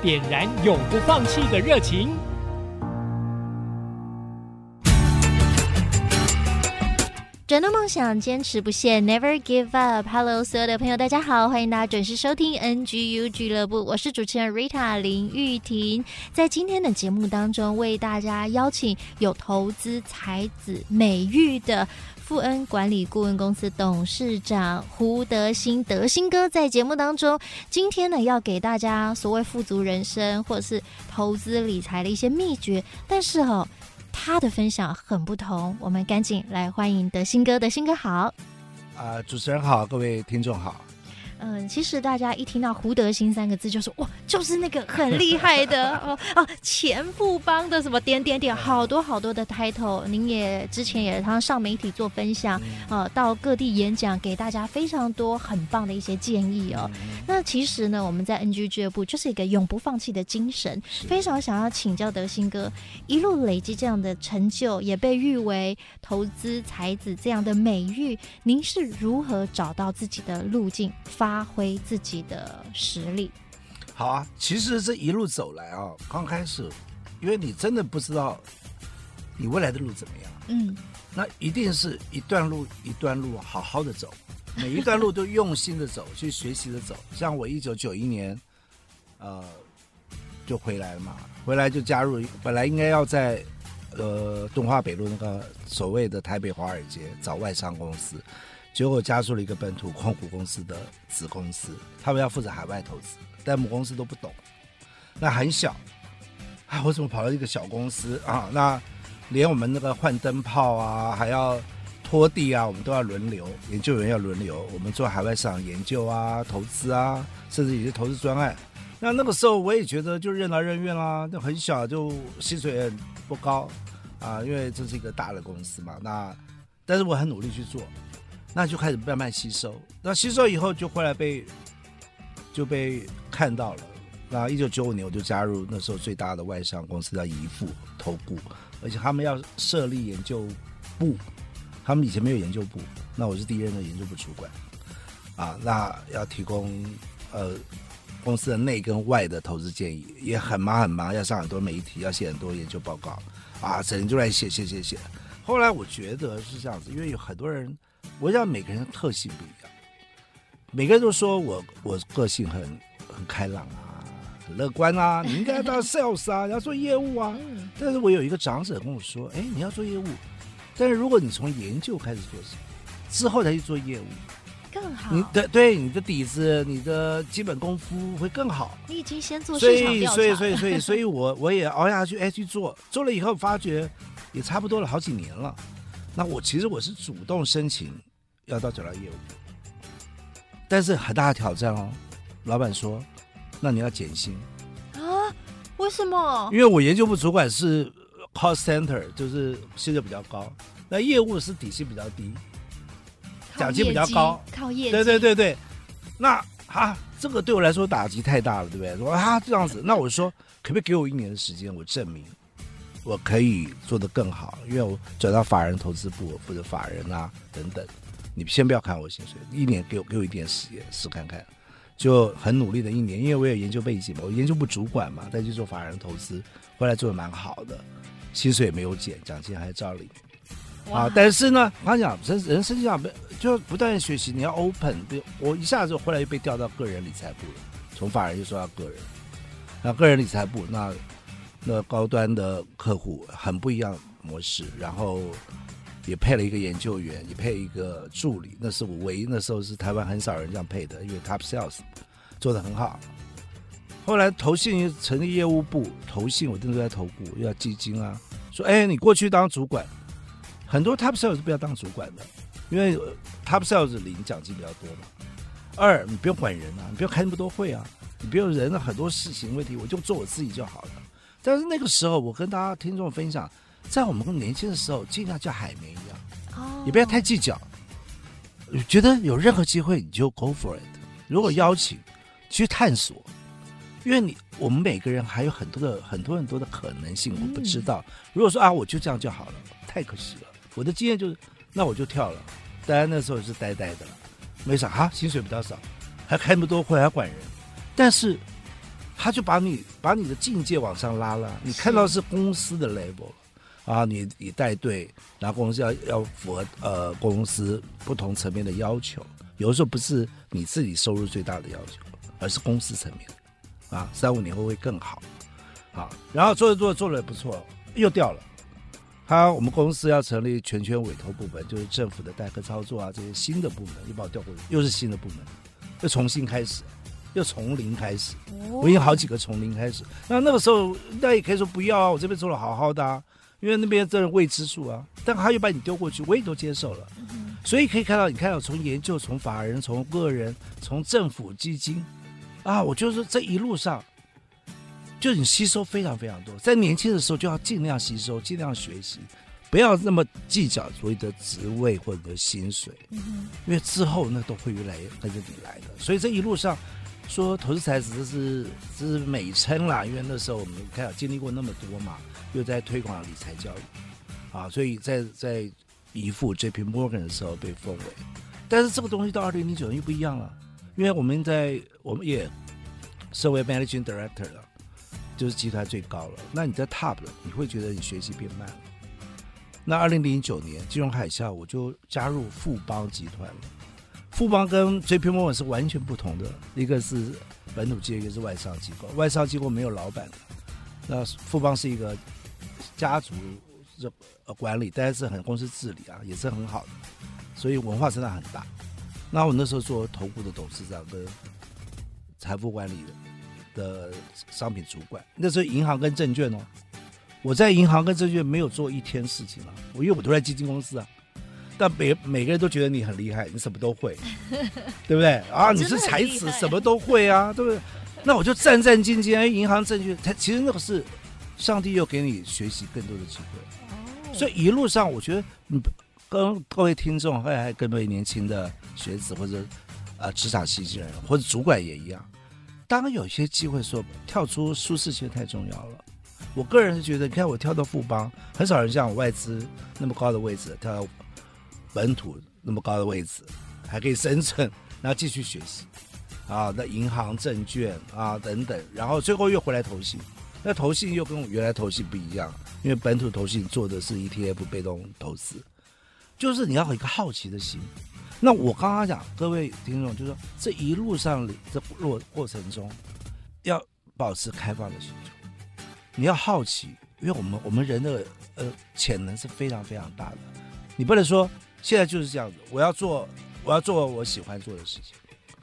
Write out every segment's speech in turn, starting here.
点燃永不放弃的热情。转动梦想，坚持不懈，Never give up。Hello，所有的朋友，大家好，欢迎大家准时收听 NGU 俱乐部，我是主持人 Rita 林玉婷。在今天的节目当中，为大家邀请有投资才子美誉的富恩管理顾问公司董事长胡德兴，德兴哥在节目当中，今天呢要给大家所谓富足人生或者是投资理财的一些秘诀，但是哦。他的分享很不同，我们赶紧来欢迎德兴哥，德兴哥好。啊、主持人好，各位听众好。嗯，其实大家一听到胡德兴三个字，就说哇，就是那个很厉害的 哦哦，前富邦的什么点点点，好多好多的 title。您也之前也常常上媒体做分享，呃、嗯，到各地演讲，给大家非常多很棒的一些建议哦。嗯、那其实呢，我们在 NGU 俱乐部就是一个永不放弃的精神，非常想要请教德兴哥，一路累积这样的成就，也被誉为投资才子这样的美誉，您是如何找到自己的路径？发发挥自己的实力。好啊，其实这一路走来啊，刚开始，因为你真的不知道你未来的路怎么样，嗯，那一定是一段路一段路好好的走，每一段路都用心的走，去学习的走。像我一九九一年，呃，就回来了嘛，回来就加入，本来应该要在呃东华北路那个所谓的台北华尔街找外商公司。结果加入了一个本土控股公司的子公司，他们要负责海外投资，但母公司都不懂，那很小，啊，我怎么跑到一个小公司啊？那连我们那个换灯泡啊，还要拖地啊，我们都要轮流，研究员要轮流，我们做海外市场研究啊、投资啊，甚至有些投资专案。那那个时候我也觉得就任劳任怨啦，就很小，就薪水也不高啊，因为这是一个大的公司嘛。那但是我很努力去做。那就开始慢慢吸收，那吸收以后就后来被就被看到了。那一九九五年我就加入那时候最大的外商公司叫怡富投顾，而且他们要设立研究部，他们以前没有研究部，那我是第一任的研究部主管啊。那要提供呃公司的内跟外的投资建议，也很忙很忙，要上很多媒体，要写很多研究报告啊，整天就来写写写写。后来我觉得是这样子，因为有很多人。我想每个人的特性不一样，每个人都说我我个性很很开朗啊，很乐观啊，你应该要当 sales 啊，要做业务啊。但是我有一个长者跟我说，哎，你要做业务，但是如果你从研究开始做起，之后再去做业务，更好。你的对你的底子，你的基本功夫会更好。你已经先做市场调查。所以所以所以所以，所以我我也熬下去，哎，去做，做了以后发觉也差不多了好几年了。那我其实我是主动申请。要到九六业务，但是很大的挑战哦。老板说：“那你要减薪啊？为什么？因为我研究部主管是 call center，就是薪水比较高，那业务是底薪比较低，奖金比较高，靠业绩。对对对对，那啊，这个对我来说打击太大了，对不对？说啊这样子，那我说可不可以给我一年的时间，我证明我可以做得更好，因为我转到法人投资部，或者法人啊等等。”你先不要看我薪水，一年给我给我一点时间试看看，就很努力的一年，因为我有研究背景嘛，我研究部主管嘛，再去做法人投资，后来做的蛮好的，薪水也没有减，奖金还照领。啊，但是呢，他讲人人生上就不断学习，你要 open。我一下子后来又被调到个人理财部了，从法人又说到个人，那个人理财部那那高端的客户很不一样模式，然后。也配了一个研究员，也配一个助理，那是我唯一那时候是台湾很少人这样配的，因为 Top Sales 做得很好。后来投信成立业务部，投信我真的在投顾，又要基金啊，说哎，你过去当主管，很多 Top Sales 是不要当主管的，因为 Top Sales 领奖金比较多嘛。二，你不用管人啊，你不用开那么多会啊，你比如人的很多事情问题，我就做我自己就好了。但是那个时候，我跟大家听众分享，在我们年轻的时候，尽量像海绵一样，哦，也不要太计较。觉得有任何机会你就 go for it。如果邀请，去探索，因为你我们每个人还有很多的很多很多的可能性，我不知道。如果说啊，我就这样就好了，太可惜了。我的经验就是，那我就跳了。当然那时候是呆呆的了，没啥啊，薪水比较少，还开那么多会，还管人。但是他就把你把你的境界往上拉了，你看到是。公司的 level。啊，你你带队，然后公司要要符合呃公司不同层面的要求，有的时候不是你自己收入最大的要求，而是公司层面，啊，三五年后会更好，啊，然后做着做着做的也不错，又掉了，他我们公司要成立全权委托部门，就是政府的代客操作啊这些新的部门，又把我调过去，又是新的部门，又重新开始，又从零开始，我已经好几个从零开始，那那个时候那也可以说不要啊，我这边做的好好的啊。因为那边这是未知数啊，但他又把你丢过去，我也都接受了。所以可以看到，你看到从研究、从法人、从个人、从政府基金，啊，我就是这一路上，就你吸收非常非常多。在年轻的时候就要尽量吸收，尽量学习，不要那么计较所谓的职位或者薪水，因为之后那都会越来越跟着你来的。所以这一路上说投资才子这是这是美称啦，因为那时候我们看经历过那么多嘛。又在推广理财教育，啊，所以在在姨父 J.P. Morgan 的时候被封为，但是这个东西到二零零九年又不一样了，因为我们在我们也身为 Managing Director 了，就是集团最高了。那你在 Top 了，你会觉得你学习变慢了。那二零零九年金融海啸，我就加入富邦集团了。富邦跟 J.P. Morgan 是完全不同的，一个是本土机构，一个是外商机构。外商机构没有老板，那富邦是一个。家族这管理，但是很公司治理啊，也是很好的，所以文化真的很大。那我那时候做投顾的董事长跟财富管理的的商品主管，那时候银行跟证券哦，我在银行跟证券没有做一天事情啊，我因为我都在基金公司啊，但每每个人都觉得你很厉害，你什么都会，对不对啊？你是才子，什么都会啊，对不对？那我就战战兢兢，哎银行证券，它其实那个是。上帝又给你学习更多的机会，所以一路上我觉得，你跟各位听众，还有各位年轻的学子或者呃职场新人或者主管也一样，当有些机会说跳出舒适圈太重要了。我个人是觉得，你看我跳到富邦，很少人像我外资那么高的位置，跳到本土那么高的位置，还可以生存，然后继续学习啊，那银行、证券啊等等，然后最后又回来投信。那投信又跟我原来投信不一样，因为本土投信做的是 ETF 被动投资，就是你要有一个好奇的心。那我刚刚讲，各位听众，就是说这一路上这过过程中，要保持开放的心胸，你要好奇，因为我们我们人的呃潜能是非常非常大的，你不能说现在就是这样子，我要做我要做我喜欢做的事情，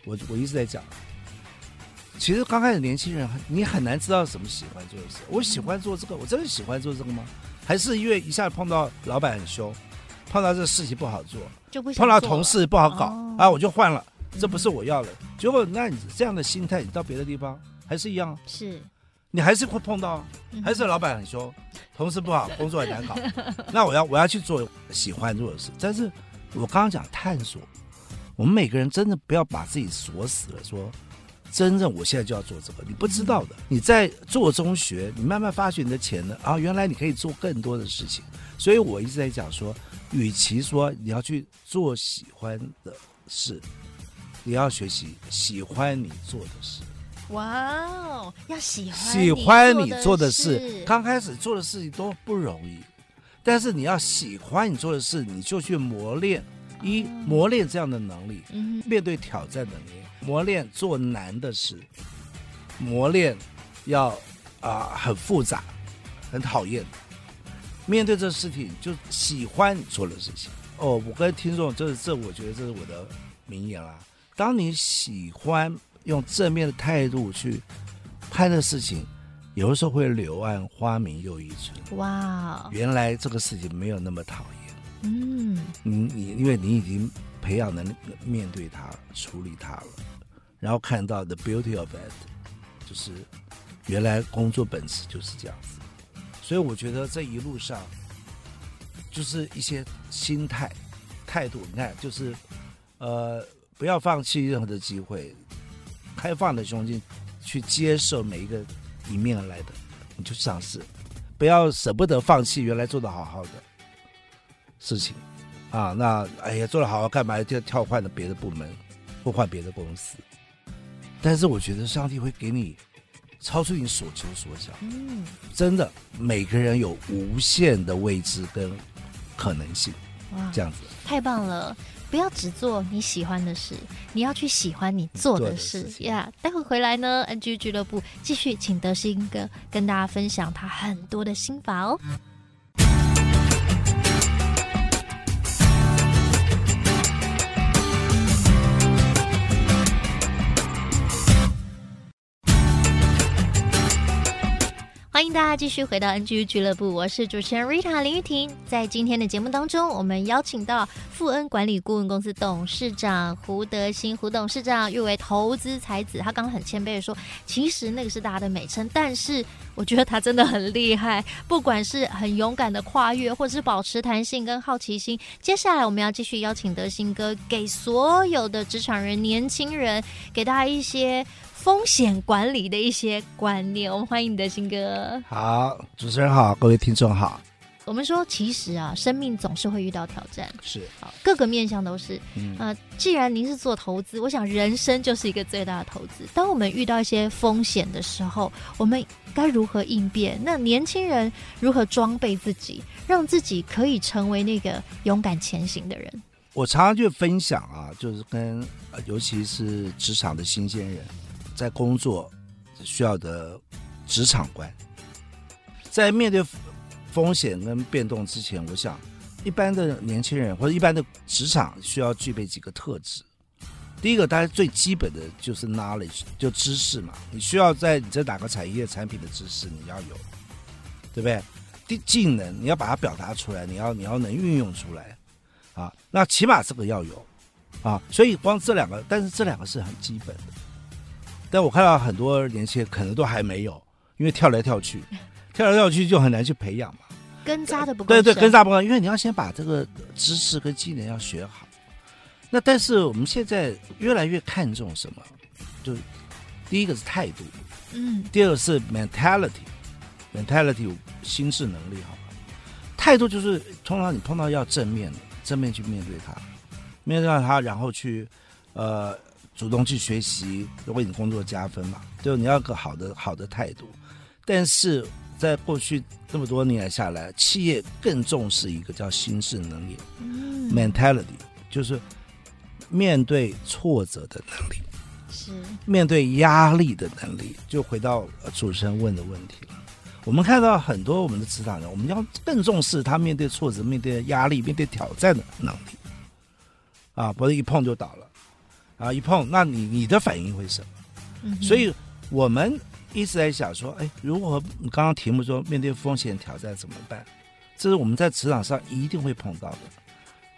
我我一直在讲。其实刚开始年轻人，你很难知道什么喜欢做的事。我喜欢做这个，我真的喜欢做这个吗？还是因为一下碰到老板很凶，碰到这个事情不好做，就不碰到同事不好搞、哦、啊，我就换了，这不是我要的。结果那你这样的心态，你到别的地方还是一样，是，你还是会碰到，还是老板很凶，同事不好，工作很难搞。那我要我要去做喜欢做的事。但是我刚刚讲探索，我们每个人真的不要把自己锁死了，说。真正我现在就要做这个，你不知道的。你在做中学，你慢慢发掘你的潜能啊，原来你可以做更多的事情。所以我一直在讲说，与其说你要去做喜欢的事，你要学习喜欢你做的事。哇哦，要喜欢喜欢你做的事。刚开始做的事情都不容易，但是你要喜欢你做的事，你就去磨练，一磨练这样的能力，面对挑战的能力。磨练做难的事，磨练要啊、呃、很复杂，很讨厌。面对这事情，就喜欢你做的事情。哦，我跟听众，这是这，我觉得这是我的名言啦。当你喜欢用正面的态度去拍的事情，有的时候会柳暗花明又一村。哇，原来这个事情没有那么讨厌。嗯，你你因为你已经培养能力面对它、处理它了。然后看到 the beauty of it，就是原来工作本质就是这样子。所以我觉得这一路上，就是一些心态、态度，你看，就是呃，不要放弃任何的机会，开放的胸襟去接受每一个迎面而来的，你就尝试，不要舍不得放弃原来做的好好的事情啊。那哎呀，做的好好干嘛就要跳换了别的部门，或换别的公司？但是我觉得上帝会给你。超出你所求所想，嗯，真的，每个人有无限的未知跟可能性，哇，这样子太棒了！不要只做你喜欢的事，你要去喜欢你做的事呀。Yeah, 待会回来呢，NGU 俱乐部继续请德兴哥跟大家分享他很多的心法哦。欢迎大家继续回到 NGU 俱乐部，我是主持人 Rita 林玉婷。在今天的节目当中，我们邀请到富恩管理顾问公司董事长胡德兴胡董事长，誉为投资才子。他刚刚很谦卑的说，其实那个是大家的美称，但是我觉得他真的很厉害，不管是很勇敢的跨越，或者是保持弹性跟好奇心。接下来我们要继续邀请德兴哥，给所有的职场人、年轻人，给大家一些。风险管理的一些观念，我们欢迎你的新哥。好，主持人好，各位听众好。我们说，其实啊，生命总是会遇到挑战，是好，各个面向都是。嗯、呃，既然您是做投资，我想人生就是一个最大的投资。当我们遇到一些风险的时候，我们该如何应变？那年轻人如何装备自己，让自己可以成为那个勇敢前行的人？我常常就分享啊，就是跟，尤其是职场的新鲜人。在工作需要的职场观，在面对风险跟变动之前，我想一般的年轻人或者一般的职场需要具备几个特质。第一个，大家最基本的就是 knowledge，就知识嘛。你需要在你这哪个产业产品的知识你要有，对不对？第技能你要把它表达出来，你要你要能运用出来啊。那起码这个要有啊。所以光这两个，但是这两个是很基本的。但我看到很多年轻人可能都还没有，因为跳来跳去，跳来跳去就很难去培养嘛。根扎的不够。对对，根扎不够，因为你要先把这个知识跟技能要学好。那但是我们现在越来越看重什么？就第一个是态度，嗯，第二个是 mentality，mentality 心智能力，好吧？态度就是通常你碰到要正面的，正面去面对它，面对它，然后去呃。主动去学习，为你工作加分嘛？就你要个好的好的态度。但是在过去这么多年下来，企业更重视一个叫心智能力，嗯，mentality，就是面对挫折的能力，是面对压力的能力。就回到主持人问的问题了。我们看到很多我们的职场人，我们要更重视他面对挫折、面对压力、面对挑战的能力。啊，不是一碰就倒了。啊，一碰，那你你的反应会什么？嗯、所以我们一直在想说，哎，如果你刚刚题目说面对风险挑战怎么办？这是我们在职场上一定会碰到的。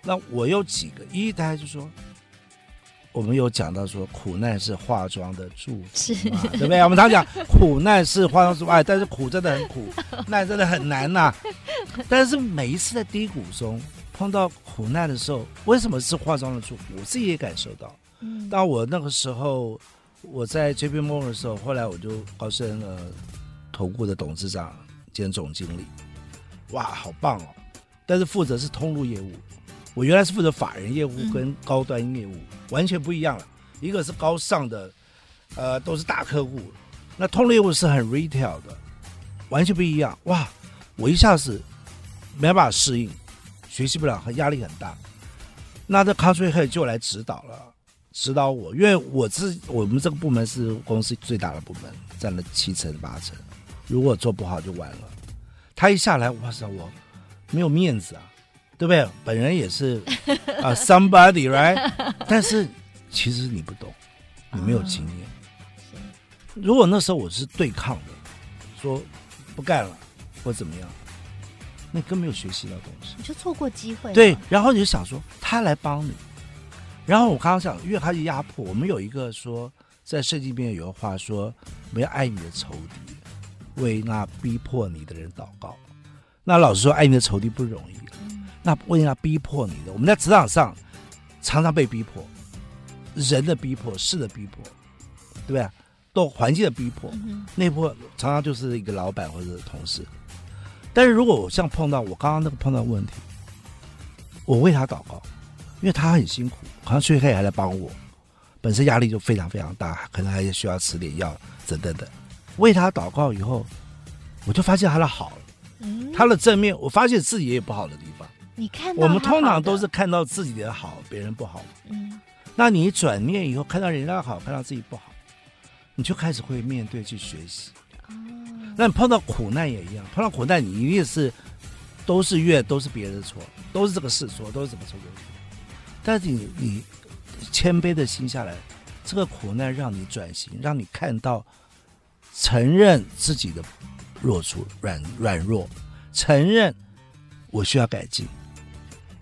那我有几个，一大家就说，我们有讲到说，苦难是化妆的祝福，是对不对？我们常讲苦难是化妆之外，但是苦真的很苦，难真的很难呐、啊。但是每一次在低谷中碰到苦难的时候，为什么是化妆的祝福？我自己也感受到。嗯，当我那个时候我在 JP Morgan 的时候，后来我就高升了投顾的董事长兼总经理，哇，好棒哦！但是负责是通路业务，我原来是负责法人业务跟高端业务，嗯、完全不一样了。一个是高尚的，呃，都是大客户，那通路业务是很 retail 的，完全不一样。哇，我一下子没办法适应，学习不了，很压力很大。那这 Country Head 就来指导了。指导我，因为我自我们这个部门是公司最大的部门，占了七成八成。如果做不好就完了。他一下来，哇塞，我没有面子啊，对不对？本人也是啊、uh,，somebody right，但是其实你不懂，你没有经验。如果那时候我是对抗的，说不干了或怎么样，那更没有学习到东西，你就错过机会。对，然后你就想说他来帮你。然后我刚刚想，越开始压迫，我们有一个说，在圣经里面有个话说，我们要爱你的仇敌，为那逼迫你的人祷告。那老实说，爱你的仇敌不容易。那为那逼迫你的，我们在职场上常常被逼迫，人的逼迫，事的逼迫，对不对？都环境的逼迫，那波常常就是一个老板或者同事。但是如果我像碰到我刚刚那个碰到问题，我为他祷告，因为他很辛苦，好像最后还来帮我，本身压力就非常非常大，可能还需要吃点药等等等。为他祷告以后，我就发现他的好，他的正面，我发现自己也有不好的地方。你看，我们通常都是看到自己的好，别人不好。嗯，那你转念以后，看到人家好，看到自己不好。你就开始会面对去学习，哦，那你碰到苦难也一样，碰到苦难你一定是都是怨，都是别人的错，都是这个事错，都是怎么错的。但是你你谦卑的心下来，这个苦难让你转型，让你看到承认自己的弱处、软软弱，承认我需要改进。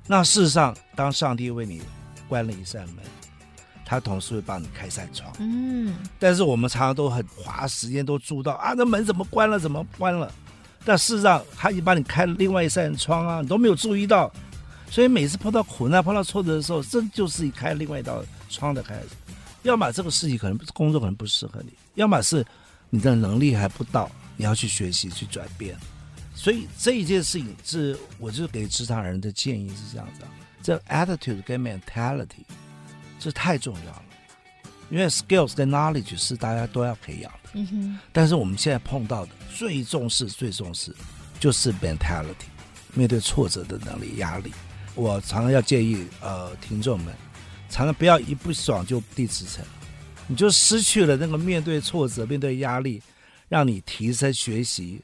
那事实上，当上帝为你关了一扇门。他同时会帮你开扇窗，嗯，但是我们常常都很花时间都注意到啊，那门怎么关了？怎么关了？但事实上，他已经帮你开了另外一扇窗啊，你都没有注意到。所以每次碰到苦难、碰到挫折的时候，这就是开另外一道窗的开始。要么这个事情可能工作可能不适合你，要么是你的能力还不到，你要去学习去转变。所以这一件事情是，我就给职场人的建议是这样子啊，这 attitude 跟 mentality。这太重要了，因为 skills 跟 knowledge 是大家都要培养的。嗯哼。但是我们现在碰到的最重视、最重视就是 mentality，面对挫折的能力、压力。我常常要建议呃听众们，常常不要一不爽就递辞呈，你就失去了那个面对挫折、面对压力，让你提升学习、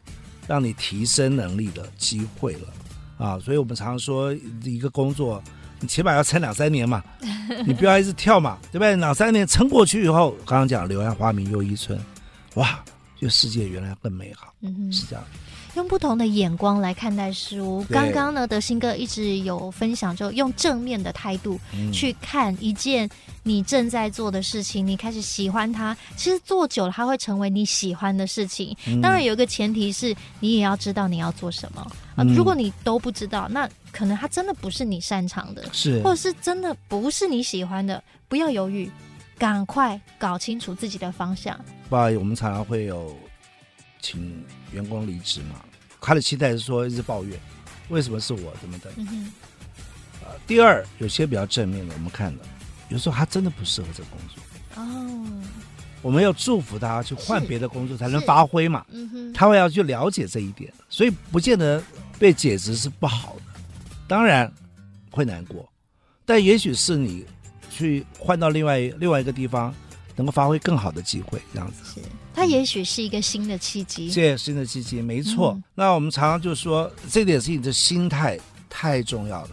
让你提升能力的机会了啊！所以我们常常说一个工作。你起码要撑两三年嘛，你不要一直跳嘛，对不对？两三年撑过去以后，刚刚讲柳暗花明又一村，哇，这世界原来更美好，嗯哼，是这样。用不同的眼光来看待事物。刚刚呢，德兴哥一直有分享，就用正面的态度去看一件你正在做的事情，你开始喜欢它。其实做久了，它会成为你喜欢的事情。当然有一个前提是你也要知道你要做什么啊。如果你都不知道，那可能它真的不是你擅长的，是，或者是真的不是你喜欢的。不要犹豫，赶快搞清楚自己的方向。不好意思，我们常常会有。请员工离职嘛？他的期待是说一直抱怨，为什么是我？怎么的？嗯哼。呃，第二，有些比较正面的，我们看了，有时候他真的不适合这个工作。哦。我们要祝福他去换别的工作才能发挥嘛。嗯哼。他会要去了解这一点，所以不见得被解职是不好的，当然会难过，但也许是你去换到另外另外一个地方。能够发挥更好的机会，这样子是，它也许是一个新的契机。这新的契机，没错。嗯、那我们常常就说，这点事情的心态太重要了。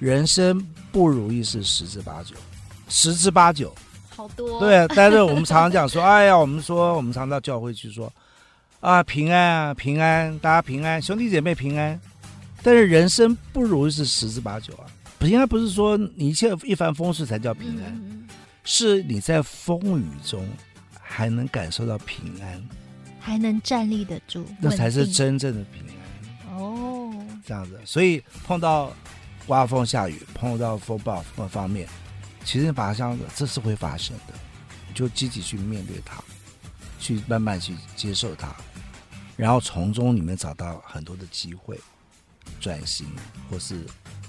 人生不如意是十之八九，十之八九，好多。对，但是我们常常讲说，哎呀，我们说，我们常到教会去说，啊，平安啊，平安，大家平安，兄弟姐妹平安。但是人生不如意是十之八九啊，平安不是说你一切一帆风顺才叫平安。嗯是你在风雨中还能感受到平安，还能站立得住，那才是真正的平安。哦，这样子，所以碰到刮风下雨，碰到风暴各方面，其实把它想着这是会发生的，就积极去面对它，去慢慢去接受它，然后从中你们找到很多的机会，转型或是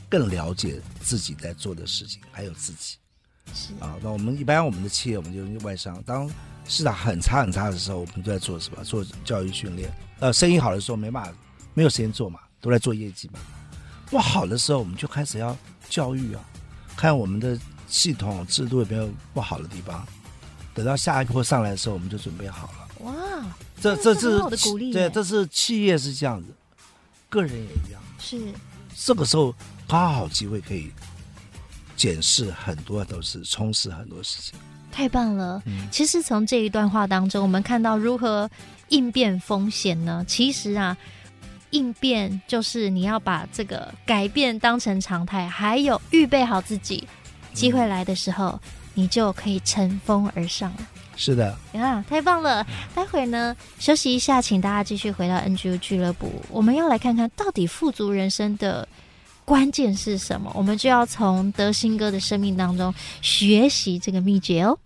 更了解自己在做的事情，还有自己。是啊，那我们一般我们的企业，我们就外商。当市场很差很差的时候，我们都在做什么？做教育训练。呃，生意好的时候没办法，没有时间做嘛，都在做业绩嘛。不好的时候，我们就开始要教育啊，看我们的系统制度有没有不好的地方。等到下一波上来的时候，我们就准备好了。哇，这这是对，这是企业是这样子，个人也一样。是这个时候刚好机会可以。检视很多都是充实很多事情，太棒了。嗯，其实从这一段话当中，我们看到如何应变风险呢？其实啊，应变就是你要把这个改变当成常态，还有预备好自己，机会来的时候，你就可以乘风而上了。是的，啊，太棒了！待会儿呢，休息一下，请大家继续回到 NGU 俱乐部，我们要来看看到底富足人生的关键是什么，我们就要从德兴哥的生命当中学习这个秘诀哦。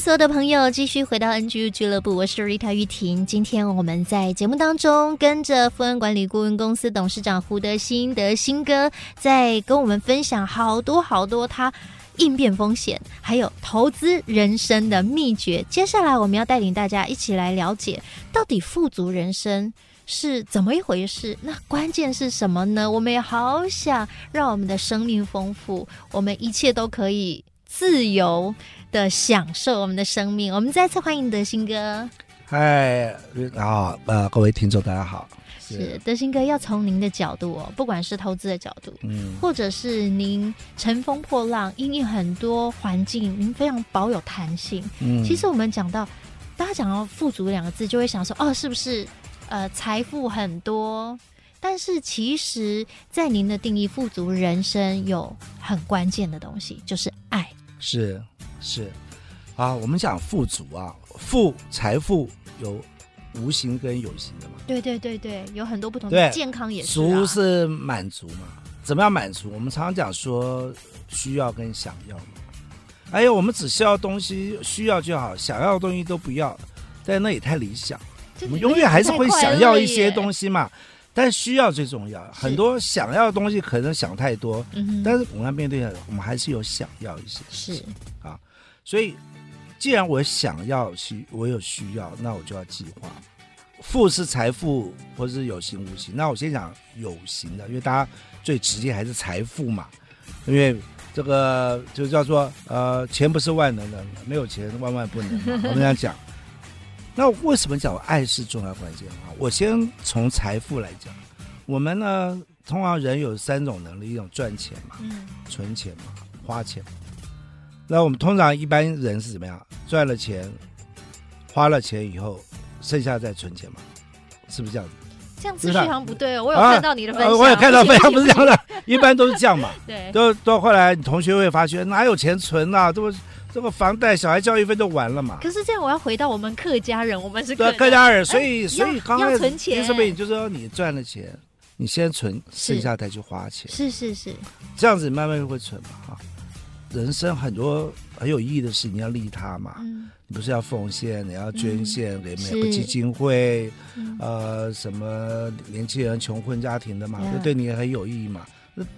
所有的朋友继续回到 NGU 俱乐部，我是 Rita 玉婷。今天我们在节目当中跟着富安管理顾问公司董事长胡德新德新哥，在跟我们分享好多好多他应变风险，还有投资人生的秘诀。接下来我们要带领大家一起来了解，到底富足人生是怎么一回事？那关键是什么呢？我们也好想让我们的生命丰富，我们一切都可以自由的享受我们的生命，我们再次欢迎德兴哥。嗨，啊，呃，各位听众大家好。是，是德兴哥要从您的角度哦，不管是投资的角度，嗯，或者是您乘风破浪，因应很多环境，您非常保有弹性。嗯，其实我们讲到，大家讲到富足两个字，就会想说，哦，是不是呃财富很多？但是其实，在您的定义，富足人生有很关键的东西，就是爱。是。是，啊，我们讲富足啊，富财富有无形跟有形的嘛。对对对对，有很多不同的。健康也是。足是满足嘛？怎么样满足？我们常常讲说需要跟想要嘛。哎呀，我们只需要东西，需要就好，想要的东西都不要，但那也太理想。我们永远还是会想要一些东西嘛。但需要最重要，很多想要的东西可能想太多，嗯，但是我们要面对，我们还是有想要一些。是啊。所以，既然我想要需，我有需要，那我就要计划。富是财富，或是有形无形。那我先讲有形的，因为大家最直接还是财富嘛。因为这个就叫做呃，钱不是万能的，没有钱万万不能。我们这样讲。那为什么讲爱是重要关键啊？我先从财富来讲，我们呢，通常人有三种能力：一种赚钱嘛，嗯，存钱嘛，花钱。那我们通常一般人是怎么样？赚了钱，花了钱以后，剩下再存钱嘛？是不是这样子？这样子非常不对哦。我有看到你的分享，啊啊、我有看到分享，不是这样的，一般都是这样嘛。对，都到后来，你同学会发觉哪有钱存啊？这不这个房贷、小孩教育费都完了嘛。可是这样，我要回到我们客家人，我们是客客家人，所以、哎、所以刚开始存钱，什么？就是说你赚了钱，你先存，剩下再去花钱。是是是，这样子慢慢会存嘛，哈。人生很多很有意义的事，你要利他嘛。嗯、你不是要奉献，你要捐献、嗯、给每个基金会，呃，什么年轻人、穷困家庭的嘛，这、嗯、对你也很有意义嘛。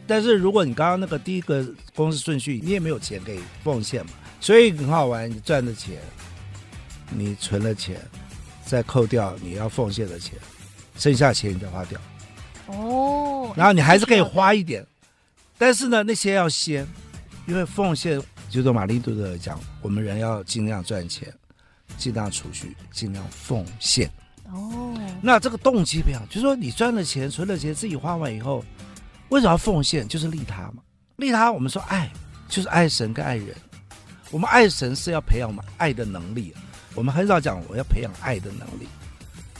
但是如果你刚刚那个第一个公式顺序，你也没有钱可以奉献嘛，所以很好玩。你赚的钱，你存了钱，再扣掉你要奉献的钱，剩下钱你再花掉。哦。然后你还是可以花一点，但是呢，那些要先。因为奉献，就是马丁路德讲，我们人要尽量赚钱，尽量储蓄，尽量奉献。哦，那这个动机不一样，就是说你赚了钱、存了钱，自己花完以后，为什么要奉献？就是利他嘛。利他，我们说爱，就是爱神跟爱人。我们爱神是要培养我们爱的能力。我们很少讲我要培养爱的能力，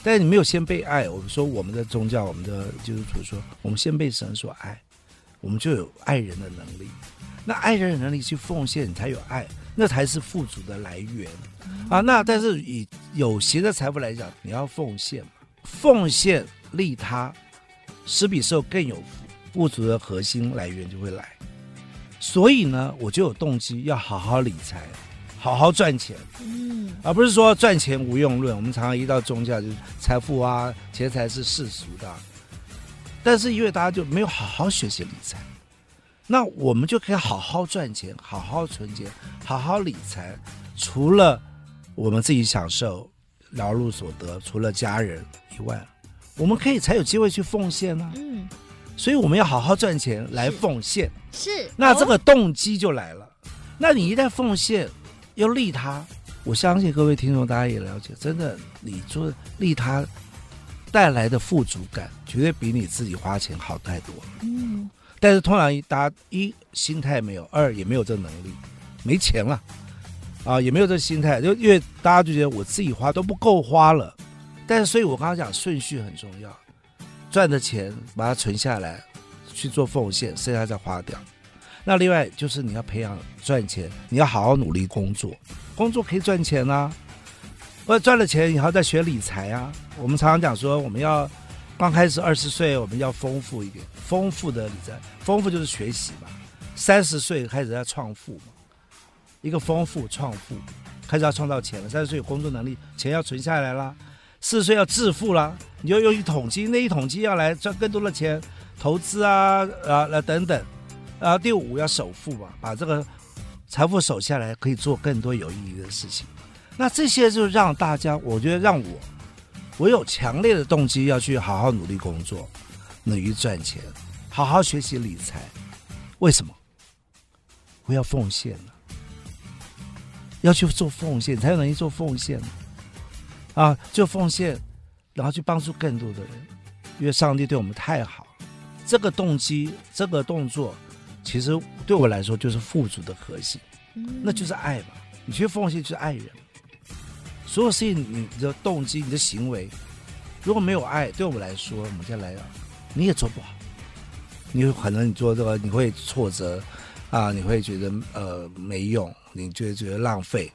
但是你没有先被爱。我们说我们的宗教，我们的基督徒说，我们先被神所爱，我们就有爱人的能力。那爱人的能力去奉献，你才有爱，那才是富足的来源、嗯、啊。那但是以有形的财富来讲，你要奉献嘛，奉献利他，施比受更有福，富足的核心来源就会来。所以呢，我就有动机要好好理财，好好赚钱，嗯，而不是说赚钱无用论。我们常常一到宗教就是财富啊，钱财是世俗的，但是因为大家就没有好好学习理财。那我们就可以好好赚钱，好好存钱，好好理财。除了我们自己享受劳碌所得，除了家人以外，我们可以才有机会去奉献呢、啊。嗯，所以我们要好好赚钱来奉献。是，那这个动机就来了。哦、那你一旦奉献又利他，我相信各位听众大家也了解，真的，你做利他带来的富足感，绝对比你自己花钱好太多了。嗯。但是通常大家一心态没有，二也没有这能力，没钱了，啊，也没有这心态，就因为大家就觉得我自己花都不够花了，但是，所以我刚刚讲顺序很重要，赚的钱把它存下来去做奉献，剩下再花掉。那另外就是你要培养赚钱，你要好好努力工作，工作可以赚钱啊。我赚了钱以后再学理财啊。我们常常讲说，我们要刚开始二十岁，我们要丰富一点，丰富的理财，丰富就是学习嘛。三十岁开始要创富嘛，一个丰富创富，开始要创造钱了。三十岁有工作能力，钱要存下来啦。四十岁要致富了，你就用一桶金，那一桶金要来赚更多的钱，投资啊啊啊等等。然后第五要首富嘛，把这个财富守下来，可以做更多有意义的事情。那这些就让大家，我觉得让我，我有强烈的动机要去好好努力工作，努力赚钱，好好学习理财。为什么？我要奉献了，要去做奉献，才有能力做奉献啊！就奉献，然后去帮助更多的人，因为上帝对我们太好。这个动机，这个动作。其实对我来说就是富足的核心，那就是爱嘛。你去奉献就是爱人，所有事情你的动机、你的行为，如果没有爱，对我们来说，我们再来讲，你也做不好。你有可能你做这个你会挫折啊，你会觉得呃没用，你就会觉得浪费。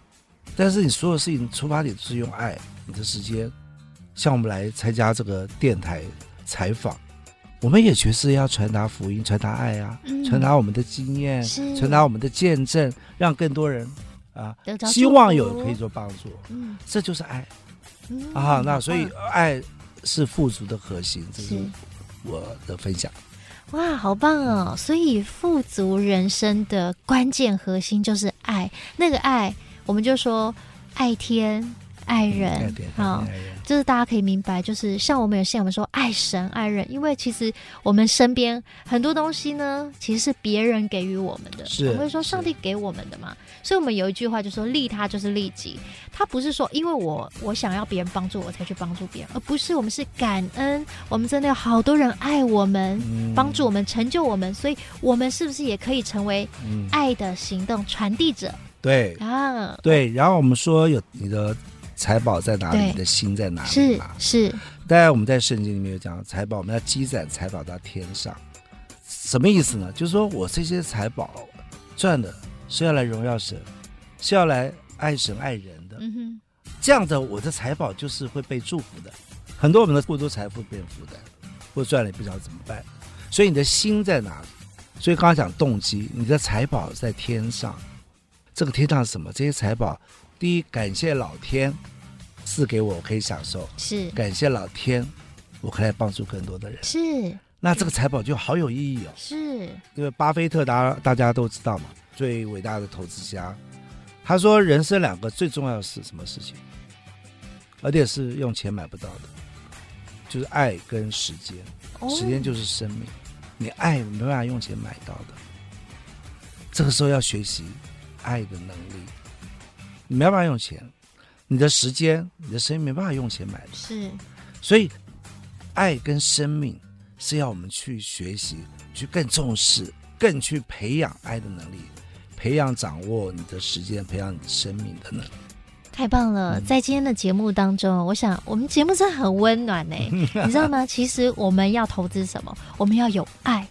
但是你所有事情出发点都是用爱，你的时间，像我们来参加这个电台采访。我们也确实要传达福音，传达爱啊，传达我们的经验，传达我们的见证，让更多人啊，希望有可以做帮助。嗯，这就是爱、嗯、啊。那所以爱是富足的核心，这是我的分享。哇，好棒哦！所以富足人生的关键核心就是爱。那个爱，我们就说爱天爱人，好。就是大家可以明白，就是像我们有些我们说爱神爱人，因为其实我们身边很多东西呢，其实是别人给予我们的。是，我们会说上帝给我们的嘛。所以，我们有一句话就说利他就是利己，他不是说因为我我想要别人帮助我才去帮助别人，而不是我们是感恩，我们真的有好多人爱我们，嗯、帮助我们，成就我们，所以我们是不是也可以成为爱的行动传递者？对啊，对。然后我们说有你的。财宝在哪里？你的心在哪里嘛？是是。当然，我们在圣经里面有讲财宝，我们要积攒财宝到天上，什么意思呢？就是说我这些财宝赚的是要来荣耀神，是要来爱神爱人的。嗯哼。这样的我的财宝就是会被祝福的。很多我们的过多财富变负担，或赚了也不知道怎么办。所以你的心在哪里？所以刚刚讲动机，你的财宝在天上。这个天上是什么？这些财宝。第一，感谢老天赐给我，我可以享受。是，感谢老天，我可以来帮助更多的人。是，那这个财宝就好有意义哦。是，因为巴菲特，大家大家都知道嘛，最伟大的投资家，他说人生两个最重要的是什么事情？而且是用钱买不到的，就是爱跟时间。哦，时间就是生命，你爱没办法用钱买到的。这个时候要学习爱的能力。你没办法用钱，你的时间、你的生命没办法用钱买的。是，所以爱跟生命是要我们去学习、去更重视、更去培养爱的能力，培养掌握你的时间、培养你的生命的能力。太棒了！在今天的节目当中，我想我们节目真的很温暖呢。你知道吗？其实我们要投资什么？我们要有爱。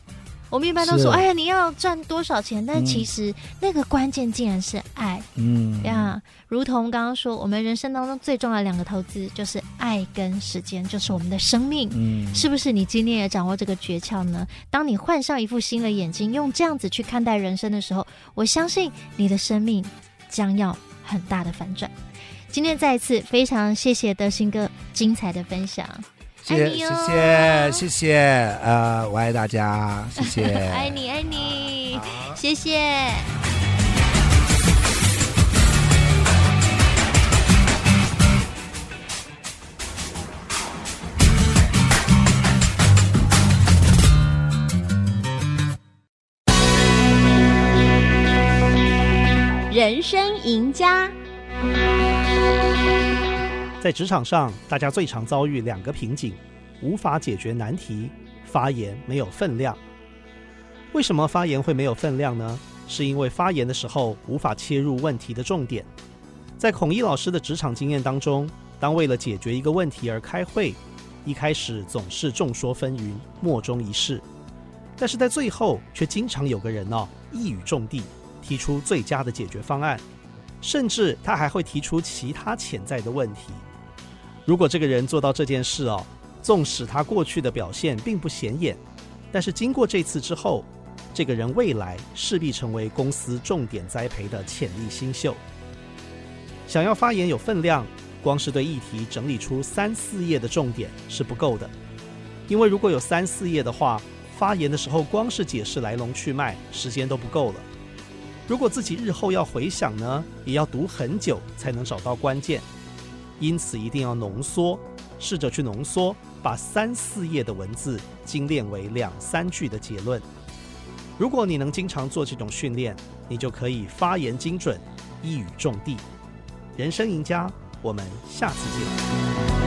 我们一般都说，哎呀，你要赚多少钱？但其实那个关键竟然是爱。嗯呀，如同刚刚说，我们人生当中最重要的两个投资就是爱跟时间，就是我们的生命。嗯，是不是你今天也掌握这个诀窍呢？当你换上一副新的眼睛，用这样子去看待人生的时候，我相信你的生命将要很大的反转。今天再一次非常谢谢德兴哥精彩的分享。谢谢谢谢谢谢，呃，我爱大家，谢谢，爱你爱你，谢谢。人生赢家。在职场上，大家最常遭遇两个瓶颈：无法解决难题，发言没有分量。为什么发言会没有分量呢？是因为发言的时候无法切入问题的重点。在孔毅老师的职场经验当中，当为了解决一个问题而开会，一开始总是众说纷纭、莫衷一是，但是在最后却经常有个人哦一语中的，提出最佳的解决方案，甚至他还会提出其他潜在的问题。如果这个人做到这件事哦，纵使他过去的表现并不显眼，但是经过这次之后，这个人未来势必成为公司重点栽培的潜力新秀。想要发言有分量，光是对议题整理出三四页的重点是不够的，因为如果有三四页的话，发言的时候光是解释来龙去脉，时间都不够了。如果自己日后要回想呢，也要读很久才能找到关键。因此一定要浓缩，试着去浓缩，把三四页的文字精炼为两三句的结论。如果你能经常做这种训练，你就可以发言精准，一语中的。人生赢家，我们下次见。